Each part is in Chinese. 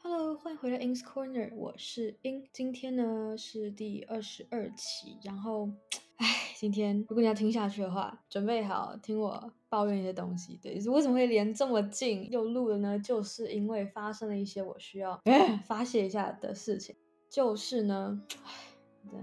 Hello，欢迎回来 In's Corner，我是 In。今天呢是第二十二期，然后，唉，今天如果你要听下去的话，准备好听我抱怨一些东西。对，为什么会连这么近又录了呢？就是因为发生了一些我需要发泄一下的事情。就是呢，唉，对，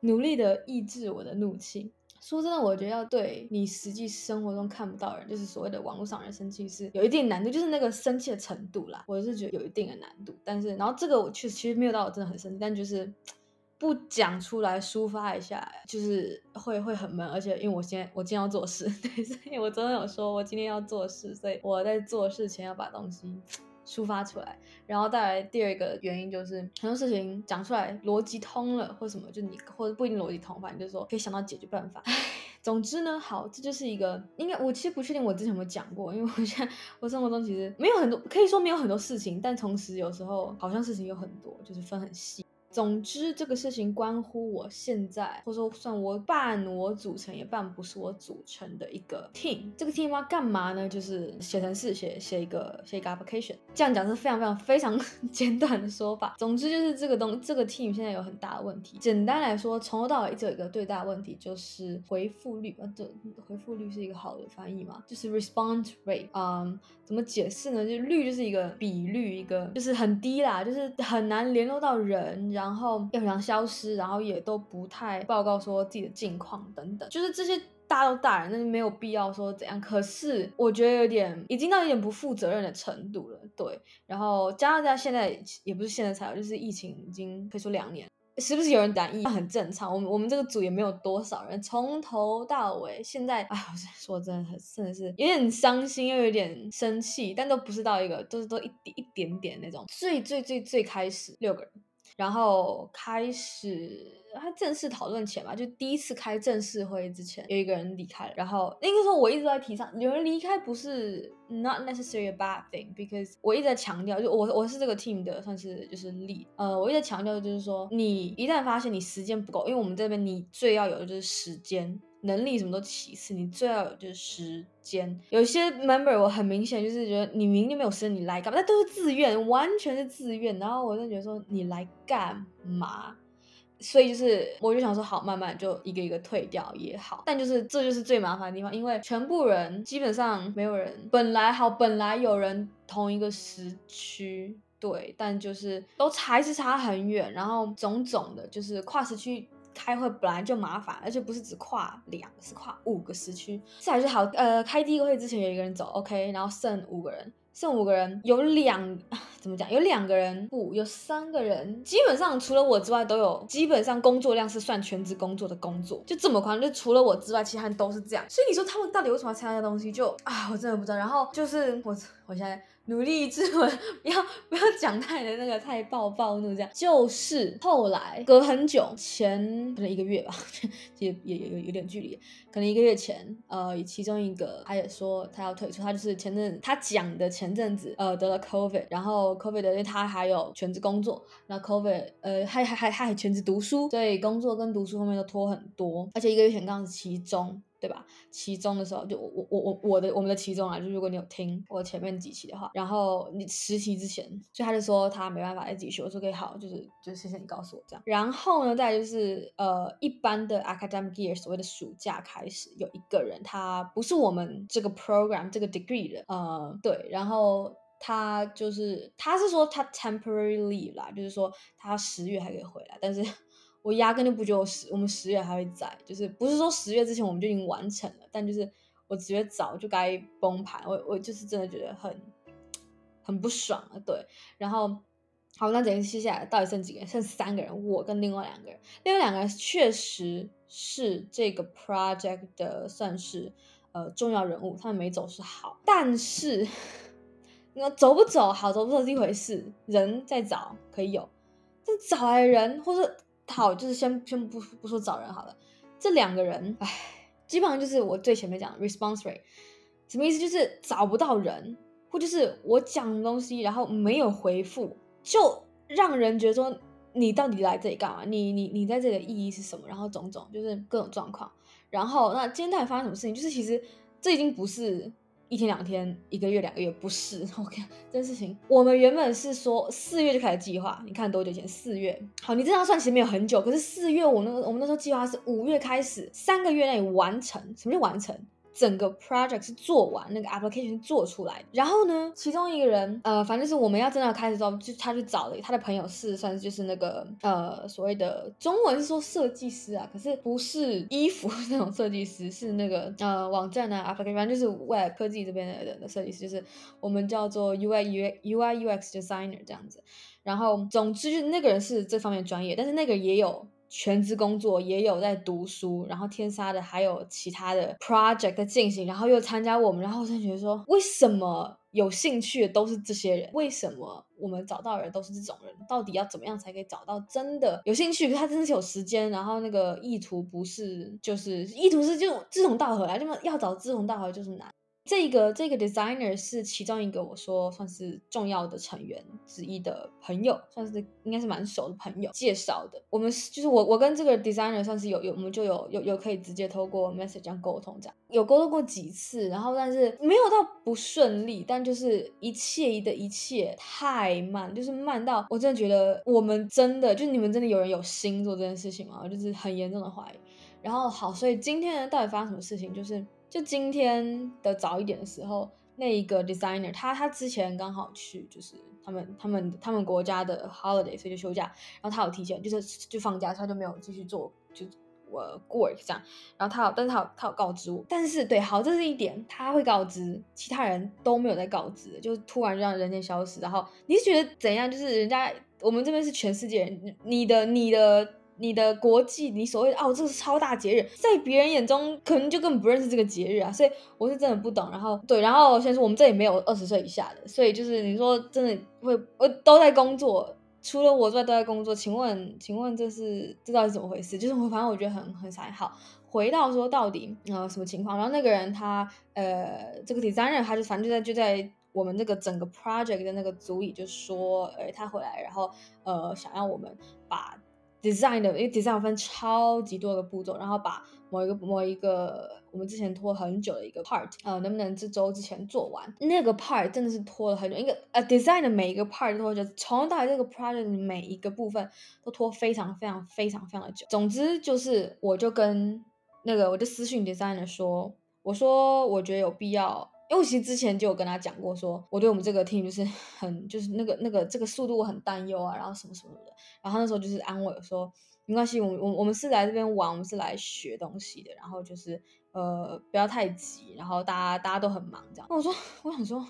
努力的抑制我的怒气。说真的，我觉得要对你实际生活中看不到人，就是所谓的网络上人生气，是有一定难度，就是那个生气的程度啦。我是觉得有一定的难度，但是然后这个我确实其实没有到我真的很生气，但就是 不讲出来抒发一下，就是会会很闷。而且因为我现在我今天要做事，对，所以我昨天有说我今天要做事，所以我在做事前要把东西。抒发出来，然后带来第二个原因就是很多事情讲出来逻辑通了，或什么，就你或者不一定逻辑通，反正就是说可以想到解决办法。唉，总之呢，好，这就是一个应该我其实不确定我之前有没有讲过，因为我现在我生活中其实没有很多，可以说没有很多事情，但同时有时候好像事情有很多，就是分很细。总之，这个事情关乎我现在，或者说算我半我组成，也半不是我组成的一个 team。这个 team 要干嘛呢？就是写程式，写写一个写一个 application。这样讲是非常非常非常 简短的说法。总之就是这个东这个 team 现在有很大的问题。简单来说，从头到尾一直有一个最大的问题，就是回复率。啊，这回复率是一个好的翻译嘛？就是 response rate。嗯，怎么解释呢？就率就是一个比率，一个就是很低啦，就是很难联络到人。然后又想消失，然后也都不太报告说自己的近况等等，就是这些大都大人，那就没有必要说怎样。可是我觉得有点已经到有点不负责任的程度了，对。然后加上在现在也不是现在才有，就是疫情已经可以说两年，是不是有人染疫很正常。我们我们这个组也没有多少人，从头到尾现在，哎，我说真的很真的是有点伤心又有点生气，但都不是到一个，都是都一点一点点那种。最最最最开始六个人。然后开始，他正式讨论前嘛，就第一次开正式会议之前，有一个人离开了。然后应该说，我一直在提倡，有人离开不是 not necessary a bad thing，because 我一直在强调，就我我是这个 team 的算是就是 lead，呃，我一直在强调的就是说，你一旦发现你时间不够，因为我们这边你最要有的就是时间。能力什么都其次，你最要有就是时间。有些 member 我很明显就是觉得你明明没有时间，你来干嘛？那都是自愿，完全是自愿。然后我就觉得说你来干嘛？所以就是我就想说好，慢慢就一个一个退掉也好。但就是这就是最麻烦的地方，因为全部人基本上没有人本来好，本来有人同一个时区，对，但就是都还是差很远。然后种种的，就是跨时区。开会本来就麻烦，而且不是只跨两个，是跨五个时区。这还是好，呃，开第一个会之前有一个人走，OK，然后剩五个人，剩五个人，有两 怎么讲？有两个人不，有三个人，基本上除了我之外都有，基本上工作量是算全职工作的工作，就这么宽，就除了我之外，其他人都是这样。所以你说他们到底为什么要参加这东西？就啊，我真的不知道。然后就是我，我现在。努力抑制我，不要不要讲太的那个太暴暴怒这样。就是后来隔很久，前可能一个月吧，也也也有有点距离，可能一个月前，呃，其中一个他也说他要退出，他就是前阵他讲的前阵子呃得了 COVID，然后 COVID 的因为他还有全职工作，那 COVID 呃还还还他还全职读书，所以工作跟读书后面都拖很多，而且一个月前刚好是期中。对吧？期中的时候，就我我我我我的我们的期中啊，就如果你有听我前面几期的话，然后你实习之前，所以他就说他没办法再继续。我说可以好，就是就是谢谢你告诉我这样。然后呢，再就是呃一般的 academic year 所谓的暑假开始，有一个人他不是我们这个 program 这个 degree 的，呃对，然后他就是他是说他 temporary leave 啦，就是说他十月还可以回来，但是。我压根就不觉得我十我们十月还会在，就是不是说十月之前我们就已经完成了，但就是我觉得早就该崩盘，我我就是真的觉得很很不爽啊，对。然后好，那等于接下来到底剩几个人？剩三个人，我跟另外两个人，另外两个人确实是这个 project 的算是呃重要人物，他们没走是好，但是那走不走好走不走是一回事，人再找可以有，但找来的人或者。好，就是先先不不说找人好了，这两个人，唉，基本上就是我最前面讲 response rate，什么意思？就是找不到人，或就是我讲东西然后没有回复，就让人觉得说你到底来这里干嘛？你你你在这里的意义是什么？然后种种就是各种状况。然后那今天到底发生什么事情？就是其实这已经不是一天两天，一个月两个月，不是。OK，这件事情我们原本是说四月就开始计划，你看多久前？四月。好，你这样算其实没有很久，可是四月我那个我们那时候计划是五月开始，三个月内完成。什么叫完成？整个 project 是做完，那个 application 做出来，然后呢，其中一个人，呃，反正是我们要真的开始之后，就他去找了他的朋友，是算是就是那个呃所谓的中文说设计师啊，可是不是衣服那种设计师，是那个呃网站啊 application，反正就是 web 科技这边的人的设计师，就是我们叫做 UI UX UI UX designer 这样子。然后总之就是那个人是这方面专业，但是那个也有。全职工作也有在读书，然后天杀的还有其他的 project 在进行，然后又参加我们，然后我就觉得说，为什么有兴趣的都是这些人？为什么我们找到的人都是这种人？到底要怎么样才可以找到真的有兴趣？他真的是有时间，然后那个意图不是就是意图是就志同道合啊，就要找志同道合就是难。这个这个 designer 是其中一个我说算是重要的成员之一的朋友，算是应该是蛮熟的朋友介绍的。我们就是我我跟这个 designer 算是有有我们就有有有可以直接透过 message 这样沟通这样，有沟通过几次，然后但是没有到不顺利，但就是一切的一切太慢，就是慢到我真的觉得我们真的就你们真的有人有心做这件事情吗？就是很严重的怀疑。然后好，所以今天呢，到底发生什么事情？就是。就今天的早一点的时候，那一个 designer 他他之前刚好去就是他们他们他们国家的 holiday，所以就休假，然后他有提前就是就放假，他就没有继续做就我 work 这样，然后他有但是他有他有告知我，但是对好这是一点，他会告知其他人都没有在告知，就突然就让人间消失，然后你是觉得怎样？就是人家我们这边是全世界人，你的你的。你的国际，你所谓的哦，这是超大节日，在别人眼中可能就根本不认识这个节日啊，所以我是真的不懂。然后对，然后先说我们这里没有二十岁以下的，所以就是你说真的会，我都在工作，除了我之外都在工作。请问，请问这是这到底是怎么回事？就是我反正我觉得很很傻。好，回到说到底呃什么情况？然后那个人他呃这个第三任他就反正就在就在我们那个整个 project 的那个组里就说，呃他回来，然后呃想让我们把。Design 的，因为 design 分超级多个步骤，然后把某一个某一个我们之前拖很久的一个 part，呃，能不能这周之前做完？那个 part 真的是拖了很久，因为呃，design 的每一个 part 都拖着，从头到尾这个 project 的每一个部分都拖非常非常非常非常的久。总之就是，我就跟那个我就私讯 designer 说，我说我觉得有必要。因为其实之前就有跟他讲过说，我对我们这个 team 就是很就是那个那个这个速度我很担忧啊，然后什么什么的。然后他那时候就是安慰我说，没关系，我们我我们是来这边玩，我们是来学东西的。然后就是呃不要太急，然后大家大家都很忙这样。那我说我想说，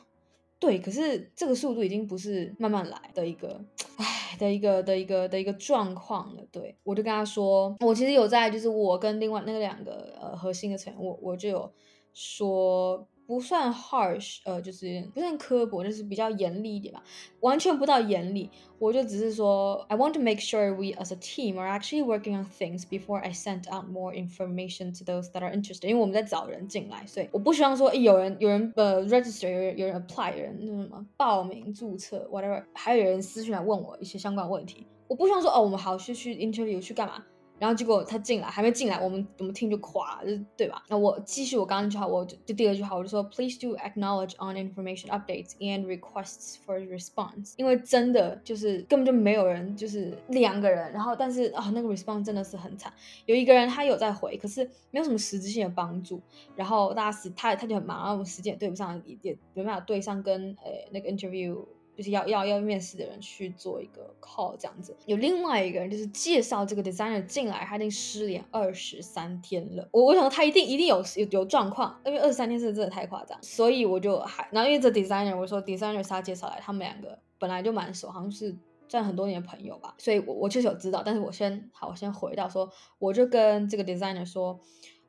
对，可是这个速度已经不是慢慢来的一个，唉的一个的一个的一个状况了。对，我就跟他说，我其实有在就是我跟另外那个两个呃核心的成员，我我就有说。不算 harsh，呃，就是不算刻薄，就是比较严厉一点吧，完全不到严厉。我就只是说，I want to make sure we as a team are actually working on things before I send out more information to those that are interested。因为我们在找人进来，所以我不希望说，诶，有人有人呃 register，有人有人 apply，有人那什么报名注册 whatever，还有人私信来问我一些相关问题。我不希望说，哦，我们好去去 interview 去干嘛？然后结果他进来还没进来，我们我们听就垮，就对吧？那我继续我刚刚那句话，我就就第二句话我就说，Please do acknowledge on information updates and requests for response。因为真的就是根本就没有人，就是两个人，然后但是啊、那个 response 真的是很惨，有一个人他有在回，可是没有什么实质性的帮助。然后大家是他他就很忙，然后我们时间也对不上，也也没办法对上跟呃那个 interview。就是要要要面试的人去做一个 call 这样子，有另外一个人就是介绍这个 designer 进来，他已经失联二十三天了。我我想他一定一定有有有状况，因为二十三天是真的太夸张，所以我就还然后因为这 designer 我说 designer 是他介绍来，他们两个本来就蛮熟，好像是这样很多年的朋友吧，所以我我确实有知道，但是我先好，我先回到说，我就跟这个 designer 说，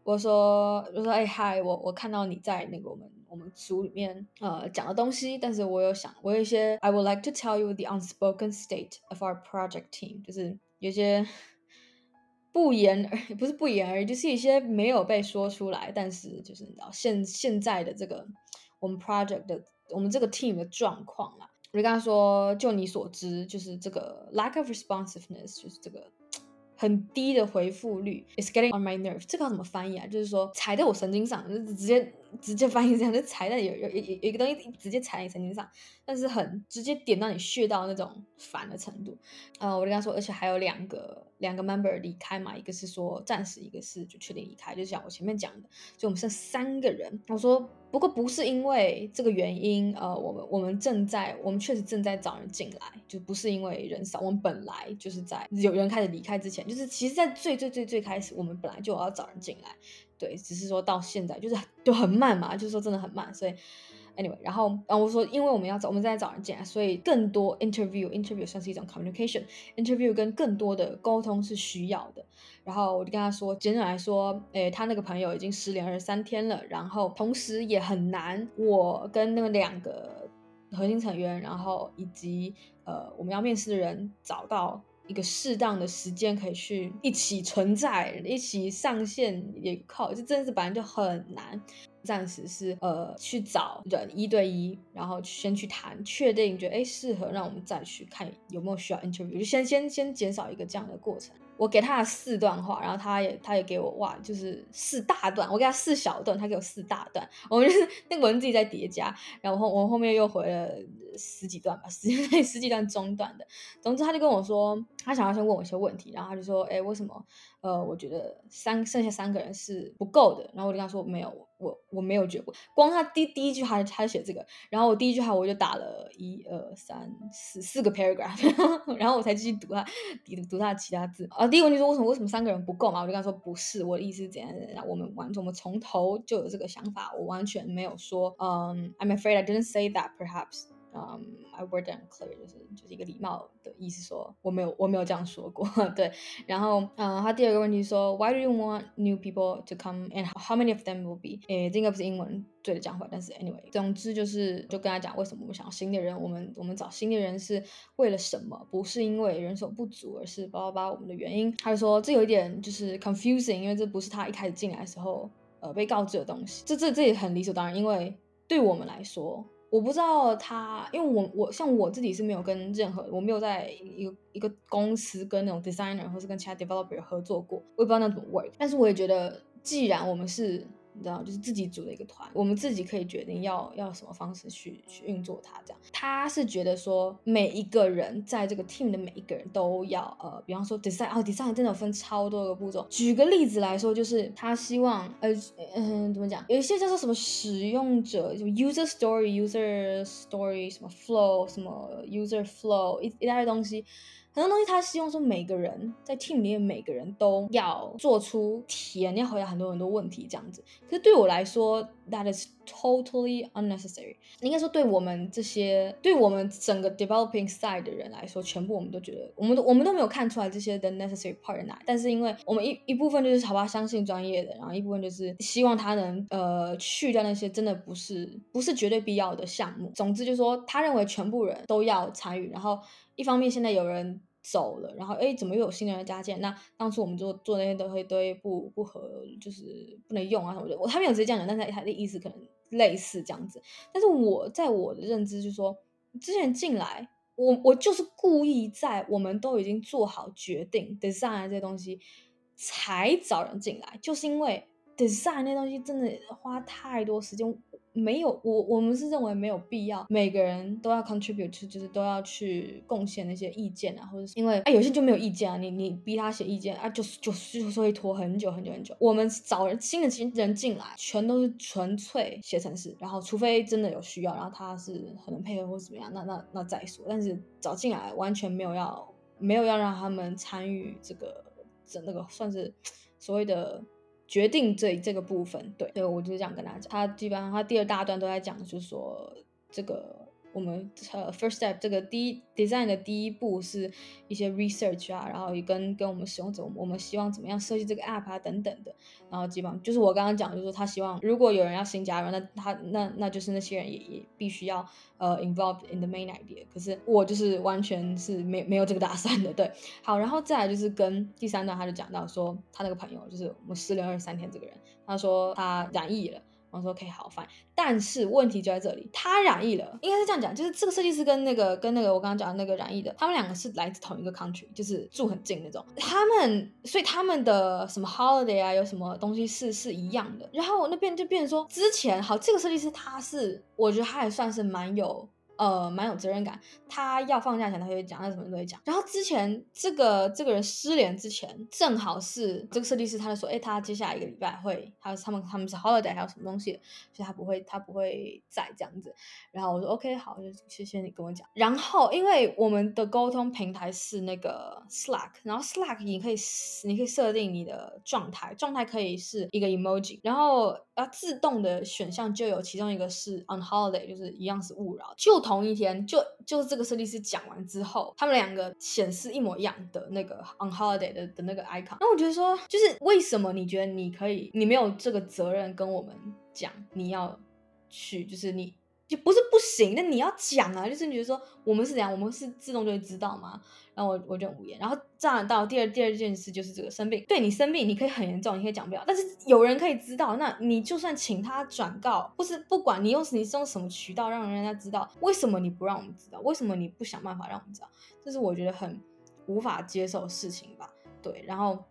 我说我说哎嗨，我我看到你在那个我们。我们组里面呃讲的东西，但是我有想，我有一些 I would like to tell you the unspoken state of our project team，就是有些 不言而不是不言而喻，就是一些没有被说出来，但是就是你知道现现在的这个我们 project 的我们这个 team 的状况啦。我就跟他说，就你所知，就是这个 lack of responsiveness，就是这个。很低的回复率，It's getting on my nerve。这个要怎么翻译啊？就是说踩在我神经上，就直接直接翻译这样，就踩在有有有有一个东西直接踩在你神经上，但是很直接点到你穴道那种烦的程度。呃，我跟他说，而且还有两个两个 member 离开嘛，一个是说暂时，一个是就确定离开，就像我前面讲的，就我们剩三个人。我说。不过不是因为这个原因，呃，我们我们正在，我们确实正在找人进来，就不是因为人少，我们本来就是在有人开始离开之前，就是其实，在最最最最开始，我们本来就要找人进来，对，只是说到现在就是就很慢嘛，就是说真的很慢，所以。Anyway，然后，然后我说，因为我们要找，我们在找人进来，所以更多 interview，interview 算是一种 communication，interview 跟更多的沟通是需要的。然后我就跟他说，简短来说，诶，他那个朋友已经失联二十三天了，然后同时也很难，我跟那个两个核心成员，然后以及呃我们要面试的人找到一个适当的时间可以去一起存在，一起上线也靠，这真的是本来就很难。暂时是呃去找人一对一，然后先去谈，确定觉得哎适合，让我们再去看有没有需要 interview，就先先先减少一个这样的过程。我给他四段话，然后他也他也给我哇，就是四大段，我给他四小段，他给我四大段，我们就是那个文字在叠加，然后我后面又回了十几段吧，十 十几段中段的。总之他就跟我说，他想要先问我一些问题，然后他就说，哎，为什么呃我觉得三剩下三个人是不够的？然后我就跟他说没有。我我没有觉得，光他第第一句话他就写这个，然后我第一句话我就打了一二三四四个 paragraph，然后我才继续读他读读他的其他字啊。第一个问题说为什么为什么三个人不够嘛？我就跟他说不是，我的意思是怎样怎样。我们完我们从头就有这个想法，我完全没有说嗯，I'm afraid I didn't say that perhaps。嗯、，I word unclear，就是就是一个礼貌的意思说，我没有我没有这样说过，对。然后，嗯，他第二个问题说，Why do you want new people to come and how many of them will be？诶，这应该不是英文对的讲法，但是 anyway，总之就是就跟他讲为什么我们想要新的人，我们我们找新的人是为了什么？不是因为人手不足，而是包括我们的原因。他就说这有一点就是 confusing，因为这不是他一开始进来的时候呃被告知的东西。这这这也很理所当然，因为对我们来说。我不知道他，因为我我像我自己是没有跟任何，我没有在一个一个公司跟那种 designer 或是跟其他 developer 合作过，我也不知道那怎么 work。但是我也觉得，既然我们是。你知道，就是自己组的一个团，我们自己可以决定要要什么方式去去运作它。这样，他是觉得说每一个人在这个 team 的每一个人都要呃，比方说 design 哦，design 真的分超多个步骤。举个例子来说，就是他希望呃嗯、呃、怎么讲，有一些叫做什么使用者，就 user story，user story 什么 flow，什么 user flow 一一大堆东西。很多东西，他希望说每个人在 team 里面，每个人都要做出填，要回答很多很多问题这样子。可是对我来说，that is totally unnecessary。应该说，对我们这些，对我们整个 developing side 的人来说，全部我们都觉得，我们都我们都没有看出来这些的 necessary part 在哪。但是因为我们一一部分就是好吧，相信专业的，然后一部分就是希望他能呃去掉那些真的不是不是绝对必要的项目。总之就是说，他认为全部人都要参与，然后。一方面，现在有人走了，然后哎，怎么又有新的人加进？那当初我们做做那些都会都不不合，就是不能用啊什么的。我他没有直接这样讲，但是他的意思可能类似这样子。但是我在我的认知就是说，之前进来，我我就是故意在我们都已经做好决定 design 这东西才找人进来，就是因为 design 那东西真的花太多时间。没有，我我们是认为没有必要，每个人都要 contribute，就是都要去贡献那些意见啊，或者是因为哎，有些就没有意见啊，你你逼他写意见啊，就就就是会拖很久很久很久。我们找人新的新人进来，全都是纯粹写程式，然后除非真的有需要，然后他是很能配合或怎么样，那那那再说。但是找进来完全没有要没有要让他们参与这个这那个算是所谓的。决定这这个部分，对，对，我就是这样跟他讲。他基本上他第二大段都在讲，就是说这个。我们呃，first step 这个第一 design 的第一步是一些 research 啊，然后也跟跟我们使用者，我们希望怎么样设计这个 app 啊等等的，然后基本上就是我刚刚讲，就是他希望如果有人要新加入，那他那那就是那些人也也必须要呃 involved in the main idea。可是我就是完全是没没有这个打算的，对。好，然后再来就是跟第三段他就讲到说他那个朋友就是我们失联二十三天这个人，他说他染疫了。我说 OK 好，fine。但是问题就在这里，他染疫了，应该是这样讲，就是这个设计师跟那个跟那个我刚刚讲的那个染疫的，他们两个是来自同一个 country，就是住很近那种。他们所以他们的什么 holiday 啊，有什么东西是是一样的。然后那边就变成说，之前好，这个设计师他是，我觉得他也算是蛮有。呃，蛮有责任感。他要放假前，他会讲，他什么都会讲。然后之前这个这个人失联之前，正好是这个设计师，他就说，哎，他接下来一个礼拜会，他他们他们是 holiday 还有什么东西，所以他不会他不会在这样子。然后我说 OK 好，就谢谢你跟我讲。然后因为我们的沟通平台是那个 Slack，然后 Slack 你可以你可以设定你的状态，状态可以是一个 emoji，然后要自动的选项就有其中一个是 on holiday，就是一样是勿扰，就同。同一天，就就是这个设计师讲完之后，他们两个显示一模一样的那个 on holiday 的的那个 icon。那我觉得说，就是为什么你觉得你可以，你没有这个责任跟我们讲你要去，就是你。就不是不行，那你要讲啊！就是你觉得说我们是怎样，我们是自动就会知道吗？然后我我就无言。然后这样到第二第二件事就是这个生病，对你生病，你可以很严重，你可以讲不了，但是有人可以知道，那你就算请他转告，或是不管你用你是用什么渠道让人家知道，为什么你不让我们知道？为什么你不想办法让我们知道？这是我觉得很无法接受的事情吧？对，然后。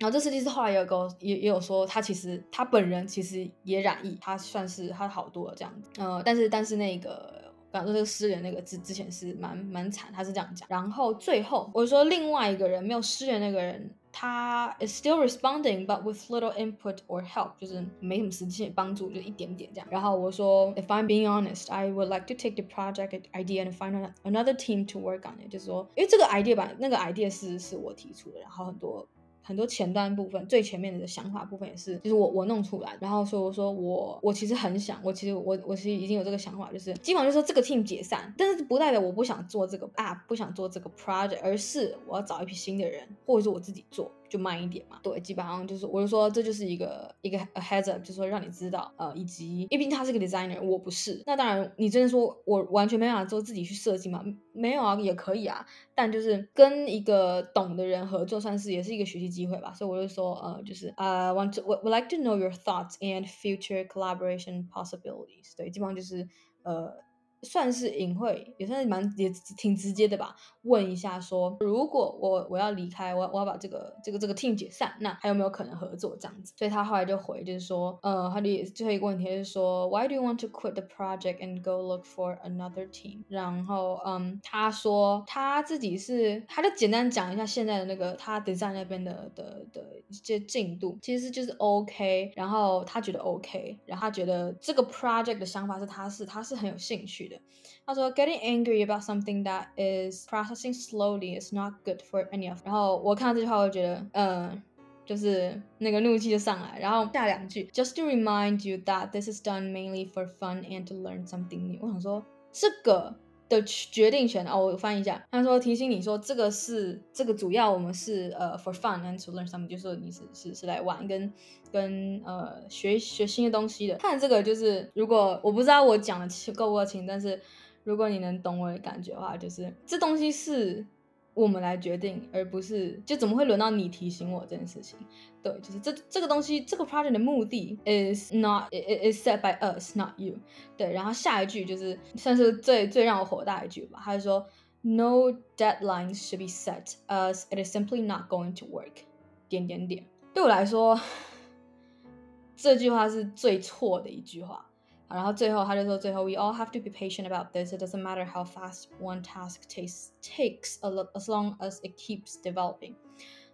然后这设计师后来也有跟也也有说，他其实他本人其实也染疫，他算是他好多了这样子。呃，但是但是那个刚刚说这个失联那个之之前是蛮蛮惨，他是这样讲。然后最后我说另外一个人没有失联那个人，他 is still responding but with little input or help，就是没什么实际帮助，就一点点这样。然后我说 if I'm being honest, I would like to take the project idea and find another team to work on it，就是说因为这个 idea 吧，那个 idea 是是我提出的，然后很多。很多前端部分，最前面的想法部分也是，就是我我弄出来，然后说我说我我其实很想，我其实我我其实已经有这个想法，就是基本上就说这个 team 解散，但是不代表我不想做这个 app，不想做这个 project，而是我要找一批新的人，或者是我自己做。就慢一点嘛，对，基本上就是，我就说这就是一个一个 a heads up，就是说让你知道，呃，以及，因为毕竟他是个 designer，我不是，那当然，你真的说我完全没办法做自己去设计嘛？没有啊，也可以啊，但就是跟一个懂的人合作，算是也是一个学习机会吧，所以我就说，呃，就是呃，want to would like to know your thoughts and future collaboration possibilities，对，基本上就是呃。算是隐晦，也算是蛮也挺直接的吧。问一下说，如果我我要离开，我我要把这个这个这个 team 解散，那还有没有可能合作这样子？所以他后来就回，就是说，呃，他的最后一个问题就是说，Why do you want to quit the project and go look for another team？然后，嗯，他说他自己是，他就简单讲一下现在的那个他 design 那边的的的一些进度，其实就是 OK，然后他觉得 OK，然后他觉得这个 project 的想法是他是他是很有兴趣的。他说，Getting angry about something that is processing slowly is not good for any of。然后我看到这句话，我就觉得，嗯，就是那个怒气就上来。然后下两句，Just to remind you that this is done mainly for fun and to learn something new。我想说，这个 的决定权哦，我翻译一下。他说提醒你说，这个是这个主要我们是呃 for fun and to learn something，就是你是是是来玩跟跟呃学学新的东西的。看这个就是，如果我不知道我讲的够不够清，但是。如果你能懂我的感觉的话，就是这东西是我们来决定，而不是就怎么会轮到你提醒我这件事情？对，就是这这个东西，这个 project 的目的 is not it is set by us, not you。对，然后下一句就是算是最最让我火大一句吧，他就说 No deadlines should be set, as it is simply not going to work。点点点，对我来说，这句话是最错的一句话。然后最后他就说：“最后，we all have to be patient about this. It doesn't matter how fast one task takes takes a lot as long as it keeps developing。”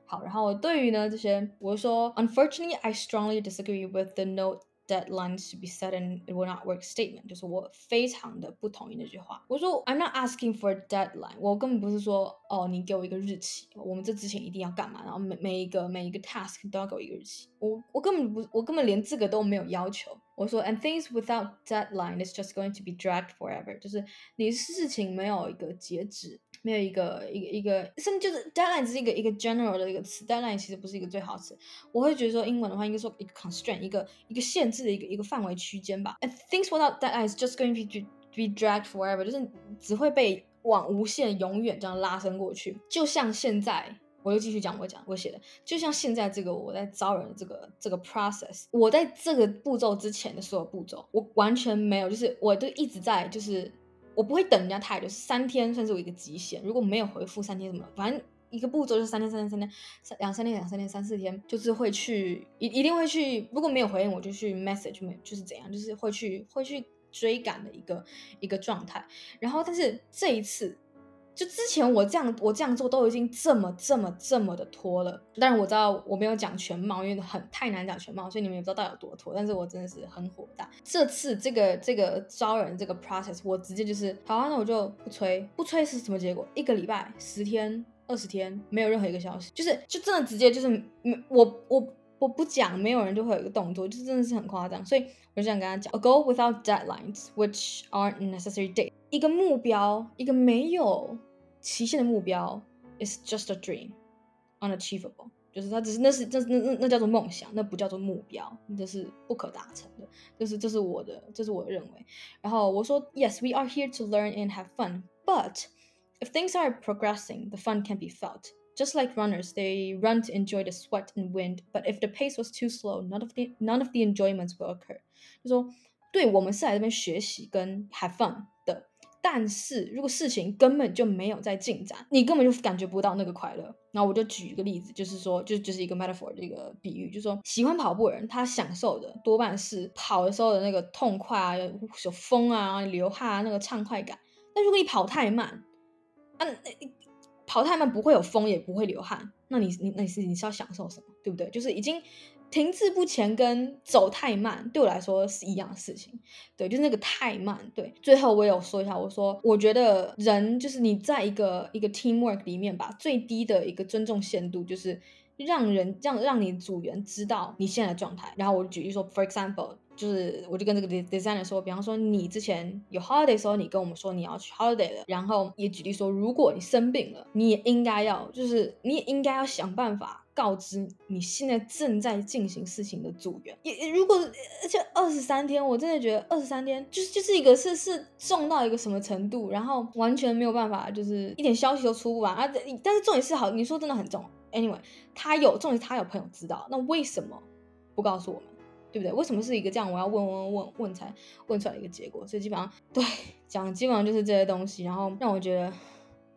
好，然后我对于呢这些，我说：“Unfortunately, I strongly disagree with the note deadlines to be set and it will not work statement。”就是我非常的不同意那句话。我说：“I'm not asking for a deadline。”我根本不是说哦，你给我一个日期，我们这之前一定要干嘛，然后每每一个每一个 task 都要给我一个日期。我我根本不，我根本连这个都没有要求。 我说，and things without deadline is just going to be dragged forever。就是你事情没有一个截止，没有一个一个一个，甚至就是 deadline 只是一个一个 general 的一个词，deadline 其实不是一个最好词。我会觉得说英文的话应该说一个 constraint，一个一个限制的一个一个范围区间吧。And things without deadline is just going to be be dragged forever，就是只会被往无限永远这样拉伸过去，就像现在。我就继续讲我讲我写的，就像现在这个我在招人这个这个 process，我在这个步骤之前的所有步骤，我完全没有，就是我都一直在，就是我不会等人家太久，三天算是我一个极限，如果没有回复三天什么，反正一个步骤就是三天三天三天三两三天两三天三四天，就是会去一一定会去，如果没有回应我就去 message 就是怎样，就是会去会去追赶的一个一个状态，然后但是这一次。就之前我这样我这样做都已经这么这么这么的拖了，但是我知道我没有讲全貌，因为很太难讲全貌，所以你们也不知道到底有多拖。但是我真的是很火大，这次这个这个招人这个 process，我直接就是好啊，那我就不催，不催是什么结果？一个礼拜、十天、二十天，没有任何一个消息，就是就真的直接就是没我我我不讲，没有人就会有一个动作，就真的是很夸张。所以我就想跟他讲，a，go without deadlines, which aren't necessary date，一个目标，一个没有。期限的目标 is just a dream, unachievable，就是它只是那是这那那那叫做梦想，那不叫做目标，这是不可达成的。这是这是我的，这是我的认为。然后我说，Yes, we are here to learn and have fun, but if things are progressing, the fun can be felt. Just like runners, they run to enjoy the sweat and wind, but if the pace was too slow, none of the none of the enjoyments will occur. 就说，对我们是来这边学习跟 have fun 的。 但是如果事情根本就没有在进展，你根本就感觉不到那个快乐。那我就举一个例子，就是说，就就是一个 metaphor 的一个比喻，就是说，喜欢跑步的人，他享受的多半是跑的时候的那个痛快啊，有风啊，流汗啊，那个畅快感。那如果你跑太慢，啊，那跑太慢不会有风，也不会流汗，那你你那你是你是要享受什么？对不对？就是已经。停滞不前跟走太慢对我来说是一样的事情，对，就是那个太慢。对，最后我也有说一下，我说我觉得人就是你在一个一个 teamwork 里面吧，最低的一个尊重限度就是让人让让你组员知道你现在的状态。然后我举例说，for example。就是，我就跟这个 designer 说，比方说你之前有 holiday 的时候，你跟我们说你要去 holiday 了，然后也举例说，如果你生病了，你也应该要，就是你也应该要想办法告知你现在正在进行事情的组员。也如果而且二十三天，我真的觉得二十三天就是就是一个是是重到一个什么程度，然后完全没有办法，就是一点消息都出不完啊。但是重点是好，你说真的很重。Anyway，他有重点是他有朋友知道，那为什么不告诉我们？对不对？为什么是一个这样？我要问问问问才问出来一个结果。所以基本上对讲，基本上就是这些东西，然后让我觉得，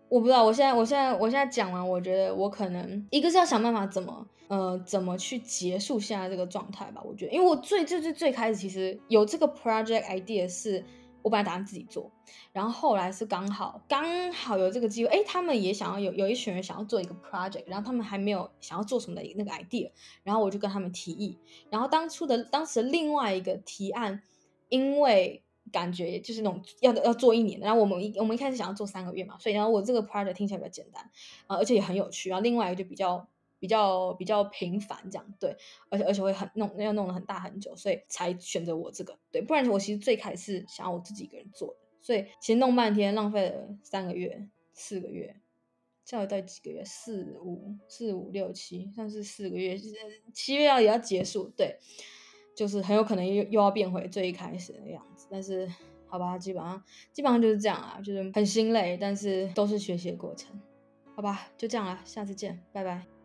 我不知道。我现在，我现在，我现在讲完，我觉得我可能一个是要想办法怎么呃怎么去结束现在这个状态吧。我觉得，因为我最最最最开始其实有这个 project idea 是。我本来打算自己做，然后后来是刚好刚好有这个机会，哎，他们也想要有有一群人想要做一个 project，然后他们还没有想要做什么的那个 idea，然后我就跟他们提议，然后当初的当时另外一个提案，因为感觉就是那种要要做一年，然后我们一我们一开始想要做三个月嘛，所以然后我这个 project 听起来比较简单啊，而且也很有趣，然后另外一个就比较。比较比较频繁这样对，而且而且会很弄，要弄得很大很久，所以才选择我这个对，不然我其实最开始是想要我自己一个人做的，所以其实弄半天浪费了三个月四个月，下一代几个月四五四五六七，算是四个月，七月要也要结束，对，就是很有可能又又要变回最一开始的样子，但是好吧，基本上基本上就是这样啊，就是很心累，但是都是学习的过程，好吧，就这样了，下次见，拜拜。